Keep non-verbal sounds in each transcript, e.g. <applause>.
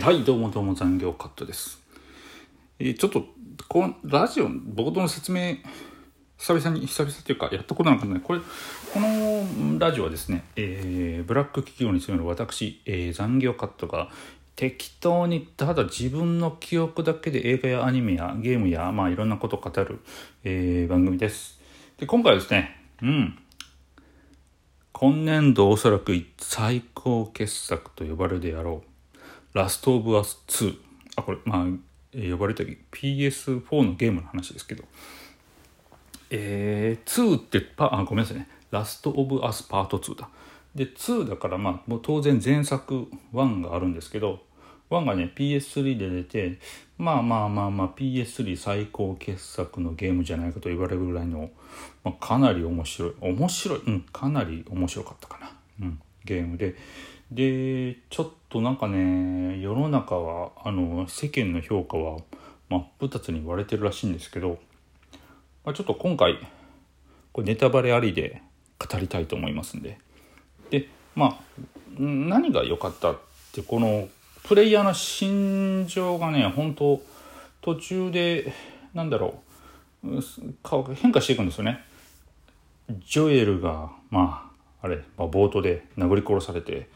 はい、どうもどうも残業カットです。えーちょっと、このラジオ、冒頭の説明、久々に、久々っていうか、やったことなかったね。これ、このラジオはですね、えーブラック企業に勤める私、えー残業カットが、適当にただ自分の記憶だけで映画やアニメやゲームや、まあいろんなことを語る、え番組です。で、今回はですね、うん、今年度おそらく最高傑作と呼ばれるであろうラストオブアス2あこれまあ呼ばれた PS4 のゲームの話ですけど。えー、2ってパあごめんなさいね。ラストオブアスパート2だ。で2だからまあもう当然前作1があるんですけど1がね PS3 で出てまあまあまあまあ PS3 最高傑作のゲームじゃないかと言われるぐらいの、まあ、かなり面白い。面白い。うんかなり面白かったかな、うん、ゲームで。でちょっとなんかね世の中はあの世間の評価は真っ二つに割れてるらしいんですけど、まあ、ちょっと今回これネタバレありで語りたいと思いますんで。でまあ何が良かったってこのプレイヤーの心情がね本当途中でなんだろう変化していくんですよね。ジョエルがまああれ、まあ、冒頭で殴り殺されて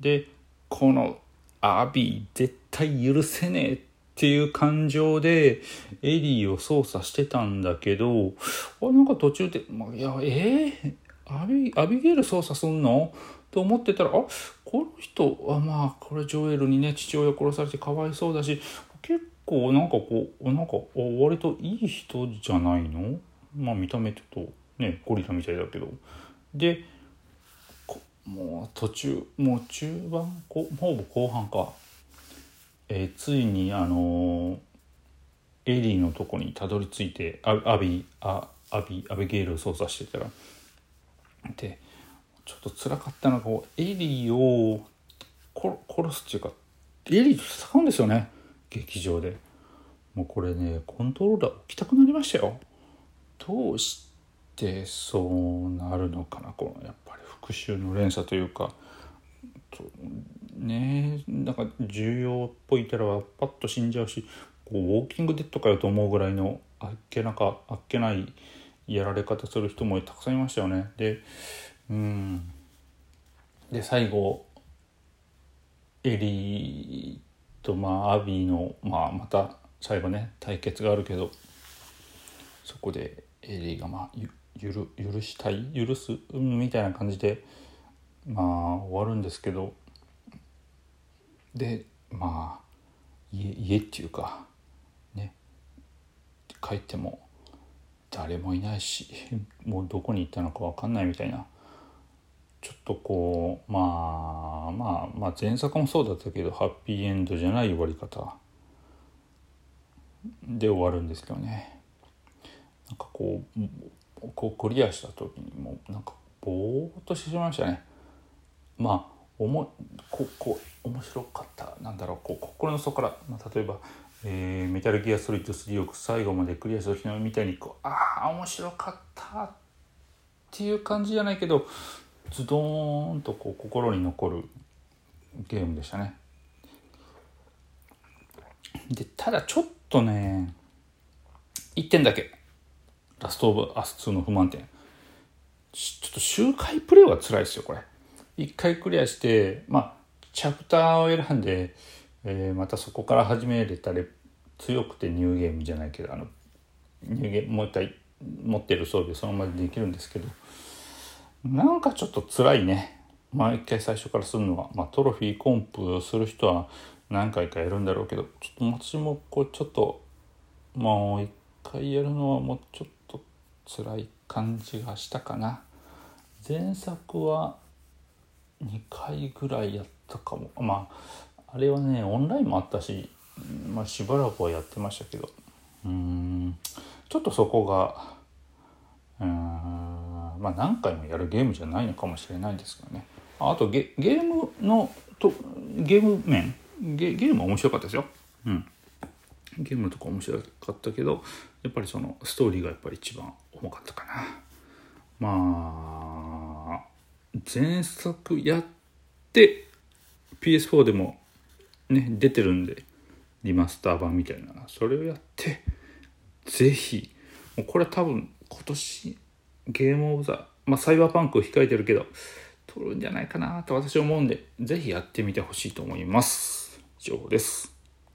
でこのアビー絶対許せねえっていう感情でエリーを操作してたんだけどあなんか途中で「まあ、いやえー、アビアビゲイル操作すんの?」と思ってたらあこの人はまあこれジョエルにね父親殺されてかわいそうだし結構なんかこうなんか割といい人じゃないの？まあ見た目ちょっとねゴリラみたいだけど。でもう途中もう中盤こほぼ後半か、えーついにあのーエリーのとこにたどり着いてアアビあアビアビゲイルを操作してたら。でちょっと辛かったのがこうエリーを殺すっていうかエリーと戦うんですよね。劇場で。もうこれねコントローラー置きたくなりましたよ。どうしてそうなるのかなこのやっぱ復讐の連鎖というかねなんか重要っぽいキャラはパッと死んじゃうしこうウォーキングデッドかよと思うぐらいのあっけなかあっけないやられ方する人もたくさんいましたよね。でうん。で最後エリーとまあアビーの、まあ、また最後ね対決があるけどそこでエリーがまあゆゆる許したい？許す、みたいな感じでまあ終わるんですけど。でまあ家家っていうかね。帰っても誰もいないし <laughs> もうどこに行ったのか分かんないみたいな。ちょっとこうまあまあまあ前作もそうだったけどハッピーエンドじゃない終わり方。で終わるんですけどね。なんかこうこうクリアした時にもうなんかぼーっとしてしまいましたね。まあおもここ面白かった。なんだろうこう心の底から、まあ、例えば、えーメタルギアソリッド3を最後までクリアした時のみたいにこうああ面白かったっていう感じじゃないけどズドーンとこう心に残るゲームでしたね。でただちょっとね1点だけ。ラストオブアス2の不満点。ちょっと周回プレイは辛いですよこれ。一回クリアしてまあチャプターを選んで、えーまたそこから始めれたら強くてニューゲームじゃないけどあのニューゲームもう一回持ってる装備そのままでできるんですけど。なんかちょっと辛いね。毎回最初からするのは、まあ、トロフィーコンプする人は何回かやるんだろうけど。ちょっと私もこうちょっともう一回やるのはもうちょっと辛い感じがしたかな。前作は2回ぐらいやったかも。まああれはねオンラインもあったし、まあ、しばらくはやってましたけど。うんちょっとそこがうんまあ何回もやるゲームじゃないのかもしれないんですけどね。あとゲゲームのとゲーム面？ゲゲームは面白かったですよ。うん。ゲームとか面白かったけどやっぱりそのストーリーがやっぱり一番重かったかな。まあ前作やって PS4 でもね出てるんでリマスター版みたいなそれをやってぜひもうこれは多分今年ゲームオブザまあサイバーパンクを控えてるけど取るんじゃないかなと私は思うんでぜひやってみてほしいと思います。以上です。